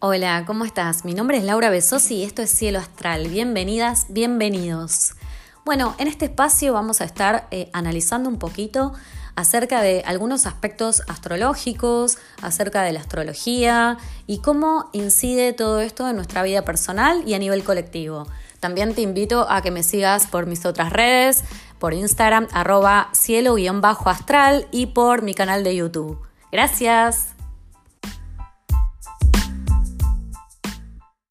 Hola, ¿cómo estás? Mi nombre es Laura Besosi y esto es Cielo Astral. Bienvenidas, bienvenidos. Bueno, en este espacio vamos a estar eh, analizando un poquito acerca de algunos aspectos astrológicos, acerca de la astrología y cómo incide todo esto en nuestra vida personal y a nivel colectivo. También te invito a que me sigas por mis otras redes, por Instagram, arroba cielo-astral y por mi canal de YouTube. Gracias.